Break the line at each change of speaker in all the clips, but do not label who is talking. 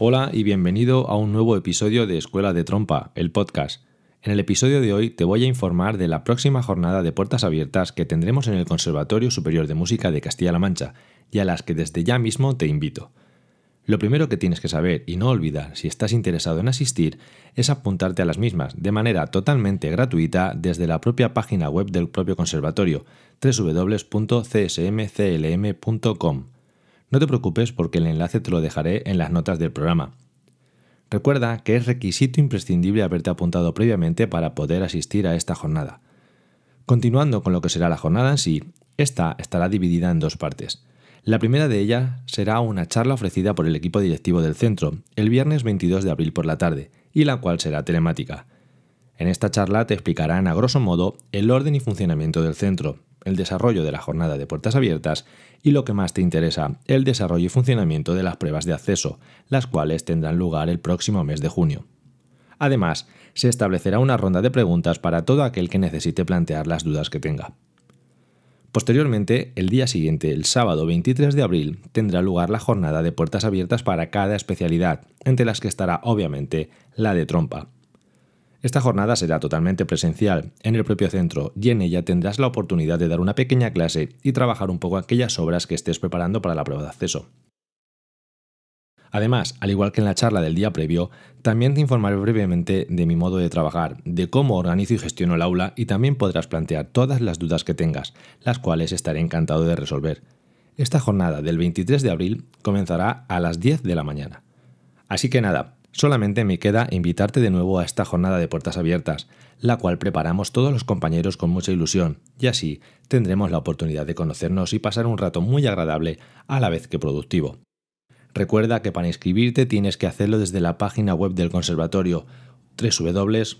Hola y bienvenido a un nuevo episodio de Escuela de Trompa, el podcast. En el episodio de hoy te voy a informar de la próxima jornada de puertas abiertas que tendremos en el Conservatorio Superior de Música de Castilla-La Mancha y a las que desde ya mismo te invito. Lo primero que tienes que saber y no olvidar si estás interesado en asistir es apuntarte a las mismas de manera totalmente gratuita desde la propia página web del propio conservatorio www.csmclm.com. No te preocupes porque el enlace te lo dejaré en las notas del programa. Recuerda que es requisito imprescindible haberte apuntado previamente para poder asistir a esta jornada. Continuando con lo que será la jornada en sí, esta estará dividida en dos partes. La primera de ellas será una charla ofrecida por el equipo directivo del centro el viernes 22 de abril por la tarde, y la cual será telemática. En esta charla te explicarán a grosso modo el orden y funcionamiento del centro, el desarrollo de la jornada de puertas abiertas y lo que más te interesa, el desarrollo y funcionamiento de las pruebas de acceso, las cuales tendrán lugar el próximo mes de junio. Además, se establecerá una ronda de preguntas para todo aquel que necesite plantear las dudas que tenga. Posteriormente, el día siguiente, el sábado 23 de abril, tendrá lugar la jornada de puertas abiertas para cada especialidad, entre las que estará obviamente la de trompa. Esta jornada será totalmente presencial en el propio centro y en ella tendrás la oportunidad de dar una pequeña clase y trabajar un poco aquellas obras que estés preparando para la prueba de acceso. Además, al igual que en la charla del día previo, también te informaré brevemente de mi modo de trabajar, de cómo organizo y gestiono el aula y también podrás plantear todas las dudas que tengas, las cuales estaré encantado de resolver. Esta jornada del 23 de abril comenzará a las 10 de la mañana. Así que nada, Solamente me queda invitarte de nuevo a esta jornada de puertas abiertas, la cual preparamos todos los compañeros con mucha ilusión, y así tendremos la oportunidad de conocernos y pasar un rato muy agradable a la vez que productivo. Recuerda que para inscribirte tienes que hacerlo desde la página web del conservatorio www.csmclm.com.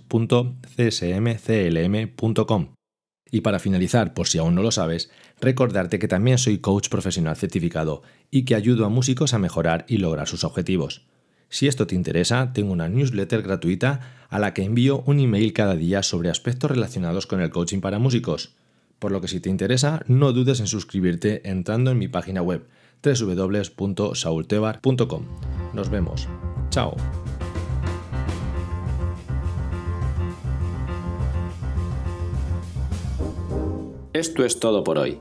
Y para finalizar, por si aún no lo sabes, recordarte que también soy coach profesional certificado y que ayudo a músicos a mejorar y lograr sus objetivos. Si esto te interesa, tengo una newsletter gratuita a la que envío un email cada día sobre aspectos relacionados con el coaching para músicos. Por lo que si te interesa, no dudes en suscribirte entrando en mi página web www.saultebar.com. Nos vemos. Chao. Esto es todo por hoy.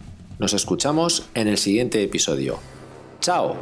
Nos escuchamos en el siguiente episodio. ¡Chao!